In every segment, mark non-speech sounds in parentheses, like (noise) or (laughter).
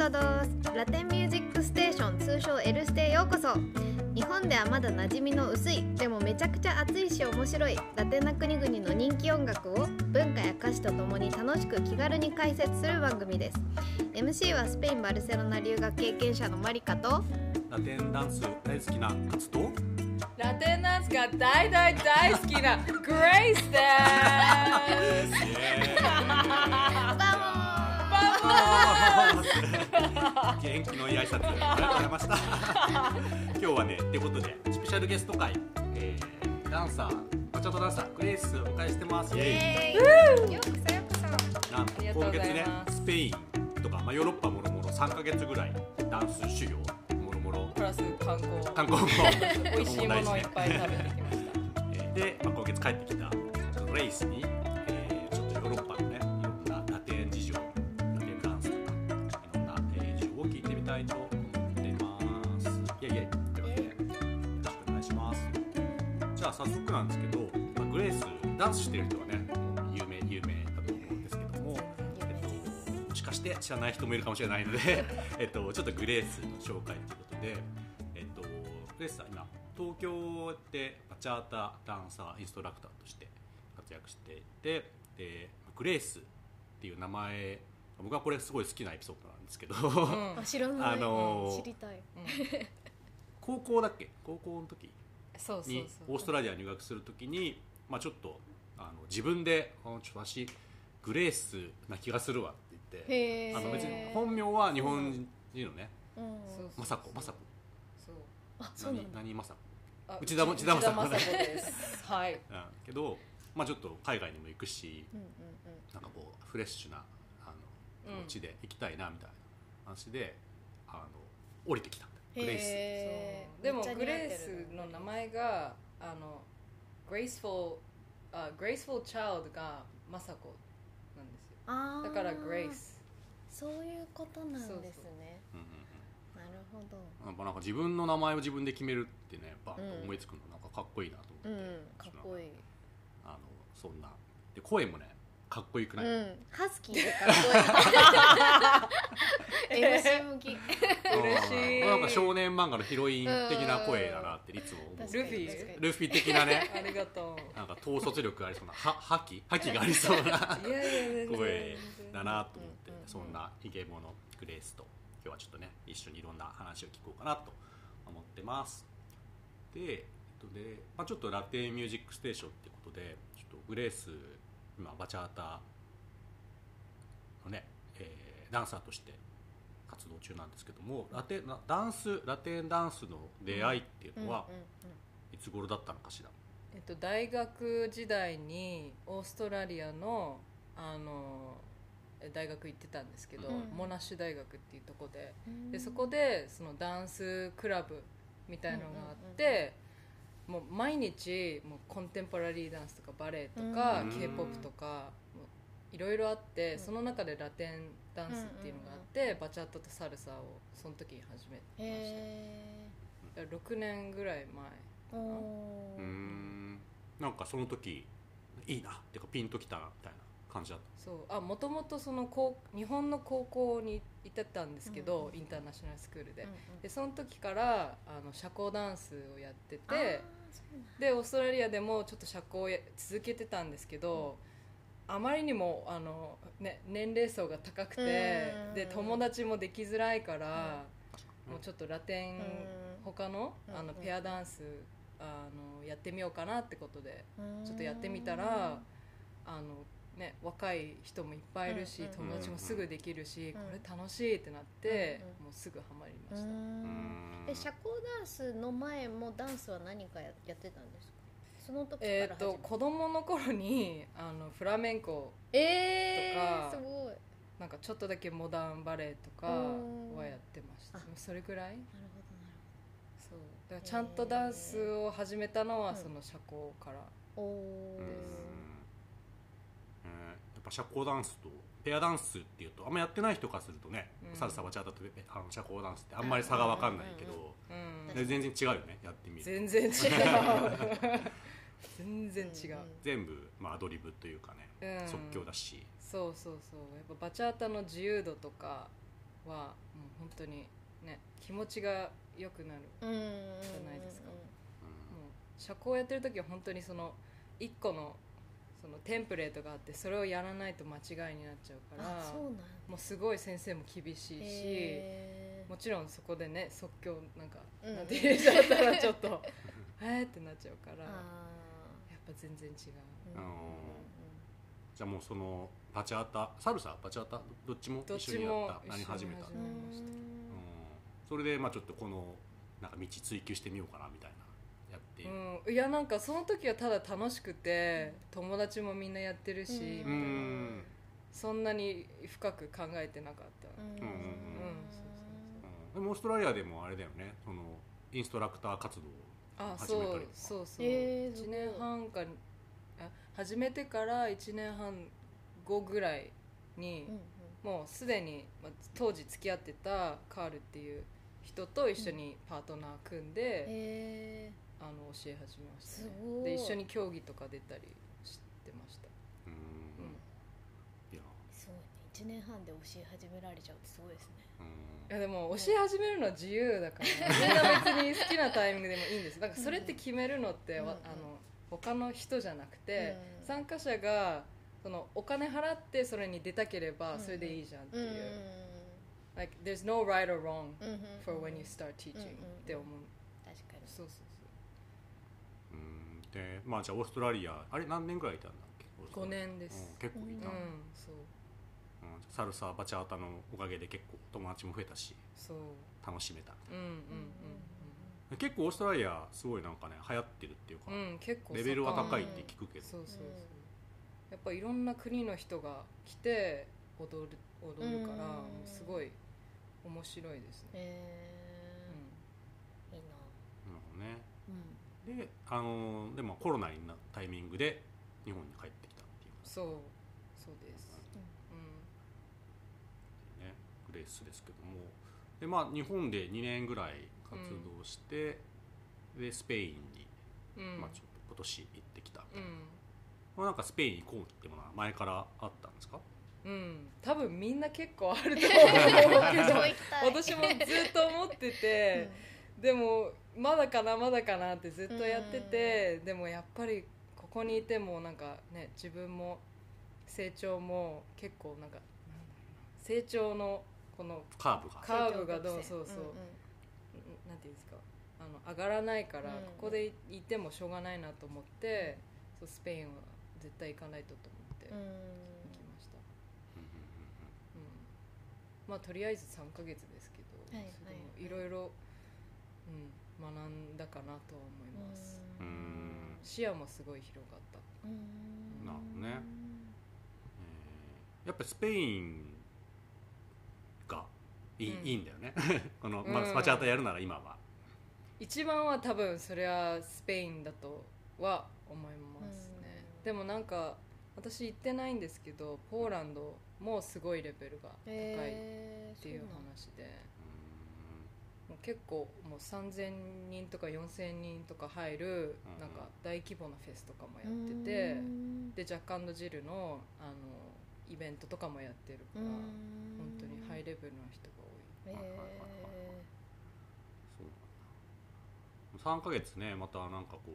トドス。ラテンミュージックステーション。通称 L ステへようこそ。日本ではまだ馴染みの薄い。でもめちゃくちゃ熱いし面白い。ラテンな国々の人気音楽を。文化や歌詞とともに楽しく気軽に解説する番組です。MC はスペイン・バルセロナ留学経験者のマリカと。ラテンダンス大好きなカツと。ラテンダンスが大大大好きなグレイスです (laughs) (laughs) 元気のいい挨拶ありがとうございました。(laughs) 今日はねってことでスペシャルゲスト会、えー、ダンサーバチャトダンサーグレイスをお迎えしてます。イエイ。ようこそようこそなんと今月ねスペインとか、まあ、ヨーロッパもろもろ3か月ぐらいダンス修行もろもろプラス観光。観光も (laughs) 美味しいものをいっぱい食べてきました。えーで、まあ、今月帰ってきたグレイスに、もしかして知らない人もいるかもしれないので (laughs) えっとちょっとグレースの紹介ということでえっとグレースは今東京でバチャータダンサーインストラクターとして活躍していてでグレースっていう名前僕はこれすごい好きなエピソードなんですけど、うん。あ知らない、あのー知りたい。(laughs) 高校だっけ？高校の時？そうそうにオーストラリアに入学するときに、まあ、ちょっとあの自分で「あちょっと私グレースな気がするわ」って。あの別に本名は日本人のね。うん。そう雅子雅子。何何雅子？あ内田も内田正子です。(laughs) はい。うん。けど、まあ、ちょっと海外にも行くしうんうんなんかこうフレッシュなあの気持ちで行きたいなみたいな話であの降りてきたんだよ。うんグレイス。へーそう。でもめっちゃ似合ってるグレースの名前があの graceful あ graceful child が雅子だからグレイスそういうことなんですね。そうんう。んうんなるほどやっぱなんか自分の名前を自分で決めるってねやっぱうん。思いつくのなんかかっこいいなと思って、うんかっこいい。あのそんな。で声もねかっこよくない、うん。ハスキーでかっこいい (laughs) MC 向き。(laughs) 嬉しい。なん。か少年漫画のヒロイン的な声だなっていつも思う。ルフィ？ルフィ的なね。(laughs) ありがとう。なんか統率力ありそうなは覇気？覇気がありそうな (laughs) 声だなと思って、そんなイケボのグレースと今日はちょっとね一緒にいろんな話を聞こうかなと思ってます。で,、えっとでまあ、ちょっとラテンミュージックステーションってことでちょっとグレース今バチャータのね、えーダンサーとして活動中なんですけどもラテンなダンスラテンダンスの出会いっていうのはいつ頃だったのかしら、えっと、大学時代にオーストラリアのあのえ大学行ってたんですけど、うん。モナッシュ大学っていうとこで。うん。でそこでそのダンスクラブみたいのがあって、もう毎日もうコンテンポラリーダンスとかバレエとか、うん。K p o p とかいろいろあって、うん。その中でラテンダンスっていうのがあって、バチャッタとサルサをその時に始めてました。へだから6年ぐらい前ーおうん。なんかその時いいなっていうかピンときたなみたいな感じだった。そう。あもともとその高日本の高校に行ってたんですけど、インターナショナルスクールで,、うんうん。でその時からあの社交ダンスをやっててでオーストラリアでもちょっと社交をや続けてたんですけど、あまりにもあの、ね、年齢層が高くて、うん。で友達もできづらいから、うん。もうちょっとラテン、うん。他のあのうんペアダンスあのやってみようかなってことでうん。ちょっとやってみたらあの、ね、若い人もいっぱいいるし、友達もすぐできるし、うん。これ楽しいってなって、もうすぐハマりうました、え社交ダンスの前もダンスは何かややってたんですか？その時からえっ、と子供の頃にあのフラメンコえとかー、すごい。なんかちょっとだけモダンバレエとかうん。はやってました。あ。それぐらい？なるそう。だからちゃんとダンスを始めたのはうんその社交から、ほどなるほどおー。うーん。えーやっぱ社交ダンスとペアダンスっていうとあんまやってない人からするとね、うん。サルサバチャータとペあの社交ダンスってあんまり差が分かんないけど、うん。で全然違うよねやってみる。全然違う (laughs) 全然違う、うん。全部、まあ、アドリブというかね、うん。即興だし。そうそうそう。やっぱバチャータの自由度とかはもう本当にね気持ちが良くなるうんうんうんうんじゃないですか。うんもう社交やってる時は本当にその一個のそのテンプレートがあってそれをやらないと間違いになっちゃうからあそうなんだ。もうすごい先生も厳しいし、もちろんそこでね即興なんか、うん。なんて入れちゃったらちょっとえーってなっちゃうからやっあぱ全然違う。ー。うんうんうん。じゃあもうそのバチャータサルサバチャータどっちも一緒にやった？何始めたうんに始めました。それでまあちょっとこのなんか道追求してみようかなみたいなやって。うん、いやなんかその時はただ楽しくて友達もみんなやってるし、うん。そんなに深く考えてなかった、うん。うんうんうん。うん。うん。でもオーストラリアでもあれだよね。そのインストラクター活動あそう始めたりとか。そうそう、へーすごい。1年半かあ始めてから1年半後ぐらいに、うんうん。もうすでに、まあ、当時付き合ってたカールっていう人と一緒にパートナー組んで、へあの教え始めました、ね。す、ごい。で一緒に競技とか出たりしてました、うんうんいやーすごいね1年半で教え始められちゃうってすごいですね。うん。いやでも教え始めるのは自由だから。みんな別に好きなタイミングでもいいんです。なんかそれって決めるのって、うんわあの他の人じゃなくて、うん参加者がそのお金払ってそれに出たければそれでいいじゃんっていう、うんうん like there's no right or wrong for when you start teaching、うんうんって思う。確かに。そうそうう。ん。でまあじゃあオーストラリアあれ何年ぐらいいたんだっけ？オーストそう5ラリア。年です。うん、結構いた、うんうんそうサルサバチャータのおかげで結構友達も増えたしそう。楽しめたうんうんで結構オーストラリアすごいなんかね流行ってるっていうか、うんうん、うん、結構レベルは高いって聞くけど、そうそうそう、うんやっぱいろんな国の人が来て踊る踊るから、すごい面白いですね、へうーいいな。なるほどね。うん。であのでもコロナになったタイミングで日本に帰ってきたっていう。ん、そう。そうです、うねグレースですけども。でまあ日本で2年ぐらい活動して、でスペインに、んうん。まあ、ちょっと今年行ってきたみたいな、うん。まあなんかスペイン行こうってものは前からあったんですか？うん、多分みんな結構あると思う。(laughs) けど私もずっと思ってて、でもまだかなまだかなってずっとやってて、でもやっぱりここにいてもなんかね自分も成長も結構なんか成長のこのカーブが。カーブがどうそうそう、んん。なんていうんですか。あの上がらないから、うん。ここでいてもしょうがないなと思って、そうスペインは絶対行かないとと思ってうん。行きました、うんまあとりあえず3ヶ月ですけど、はいはいろい。ろ、うん、学んだかなとは思います、うーん。視野もすごい広がった。うん。なるほどね。えーやっぱりスペインがいい,、うん。いいんだよね。(laughs) この、まあうん。バチャータやるなら今は、一番は多分それはスペインだとは思いますね、うん。でもなんか私行ってないんですけどポーランドもすごいレベルが高いっていう話で、もう結構もう3000人とか4000人とか入るうん。なんか大規模なフェスとかもやってて、うん。でジャックジルのあのイベントとかもやってるから、うん。本当にハイレベルな人が多はいはいはいはい。ーそうな。んだ3ヶ月ねまたなんかこう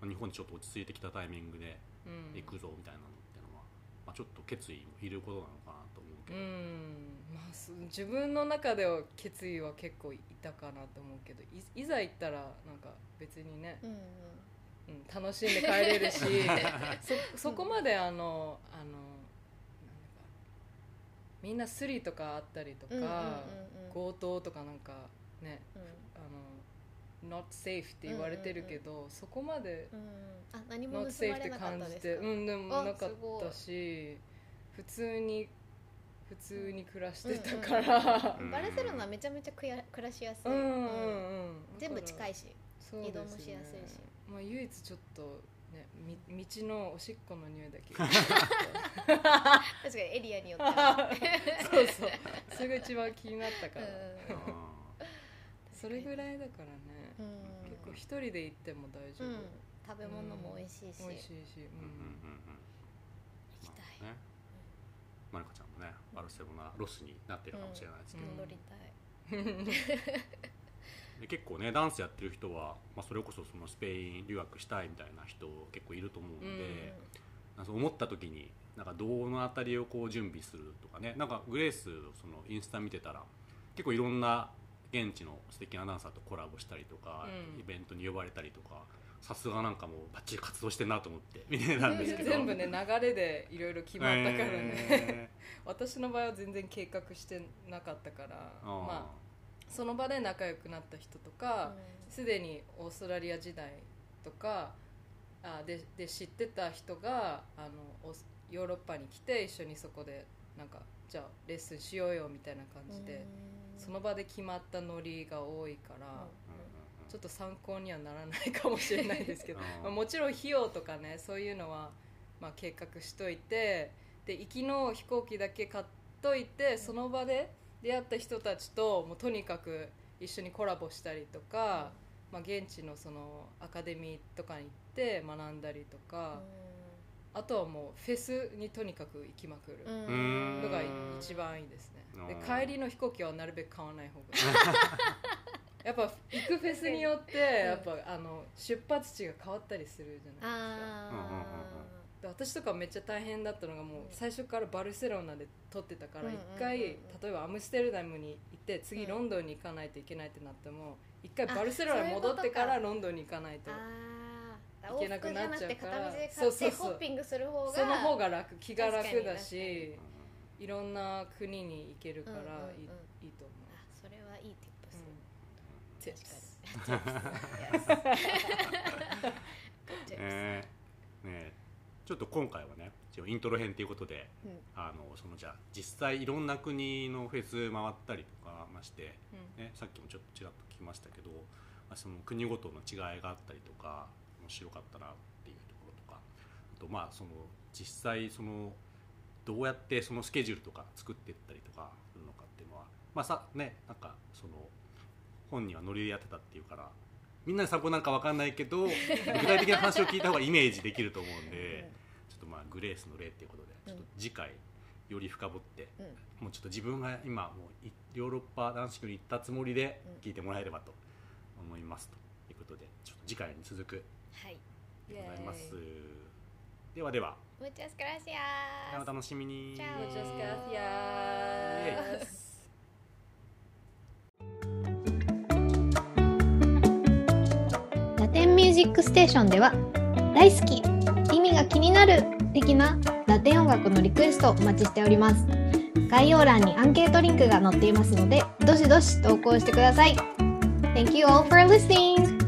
まあ日本にちょっと落ち着いてきたタイミングでうん。行くぞみたいなのっていうのは、まあ、ちょっと決意もいることなのかなと思うけうど、ん。まあす自分の中では決意は結構いたかなと思うけどいいざ行ったらなんか別にね、うんうん。うん、楽しんで帰れるし (laughs) そ (laughs) そこまであのあのみんなスリとかあったりとか、うんうんうんうん。強盗とかなんかねうん。あの not safe って言われてるけど、そこまでうんあ何も not 盗 safe ってまれなかった感じてうんでもあなかったし普通に普通に暮らしてたから、うん (laughs) バルセロナめちゃめちゃくや暮らしやすい、うんうんうん。うん。全部近いいし移動もしやすいし。まあ、唯一ちょっとねみ道のおしっこの匂いだけ。(laughs) 確かにエリアによっては、(laughs) そうそう。それが一番気になったから、うん。それぐらいだからね、結構一人で行っても大丈夫、うん、食べ物も美味しいし、美味しいし、うん。うんうんうん行きたい、ね。まりかちゃんもねバルセロナロスになってるかもしれないですけど、うん。戻りたい (laughs) で結構ねダンスやってる人は、まあ、それこそそのスペイン留学したいみたいな人結構いると思うので、なんかそう思った時になんかどのあたりをこう準備するとかねなんかグレースそのインスタ見てたら結構いろんな現地の素敵なダンサーとコラボしたりとか、うん。イベントに呼ばれたりとかさすがなんかもうバッチリ活動してんなと思って (laughs) 見てたんですけど。全部ね流れでいろいろ決まったからね、え (laughs) 私の場合は全然計画してなかったからー。まあその場で仲良くなった人とかすで、にオーストラリア時代とかあでで知ってた人があのオースヨーロッパに来て一緒にそこでなんかじゃあレッスンしようよみたいな感じで、その場で決まったノリが多いから、ちょっと参考にはならないかもしれないですけど (laughs) うん。まあもちろん費用とかねそういうのは、まあ、計画しといてで行きの飛行機だけ買っといてその場で出会った人たちともうとにかく一緒にコラボしたりとか、まあ、現地のそのアカデミーとかに行って学んだりとか、あとはもうフェスにとにかく行きまくる。ん。のが一番いいですね。でうん。帰りの飛行機はなるべく買わない方が (laughs) やっぱ行くフェスによってやっぱあの出発地が変わったりするじゃないですか私とかめっちゃ大変だったのがもう最初からバルセロナで撮ってたからうん一回うんうん。例えばアムステルダムに行って次うんロンドンに行かないといけないってなっても一回バルセロナに戻ってからロンドンに行かないとあ行けなくなっちゃうから。片道で買そうそうそう。ってホッピングする方が。その方が楽気が楽だしいろんな国に行けるからいい,、うんうんうん。いいと思あそれはいいティップス、う、うん、確かに。Good tips (laughs) (laughs) えーねちょっと今回はね一応イントロ編ということでうん。あのそのじゃあ実際いろんな国のフェス回ったりとかまして、うん。ね、さっきもちょっとちらっと聞きましたけど、まあ、その国ごとの違いがあったりとか面白かったなっていうところとかあとまあその実際そのどうやってそのスケジュールとか作っていったりとかするのかっていうのはまあさねなんかその本人はノリでやってたっていうからみんなに参考なんかわかんないけど具体的な話を聞いた方がイメージできると思うんで、グレースの例っていうことでちょっと次回より深掘って、うん。もうちょっと自分が今もういヨーロッパ男子校に行ったつもりで聞いてもらえればと思いますということでちょっと次回に続くはい。でございます。ではでは。Muchas gracias お楽しみに. Muchas gracias. ラテンミュージックステーションでは大好き。意味が気になる的なラテン音楽のリクエストをお待ちしております。概要欄にアンケートリンクが載っていますのでどしどし投稿してください。Thank you all for listening!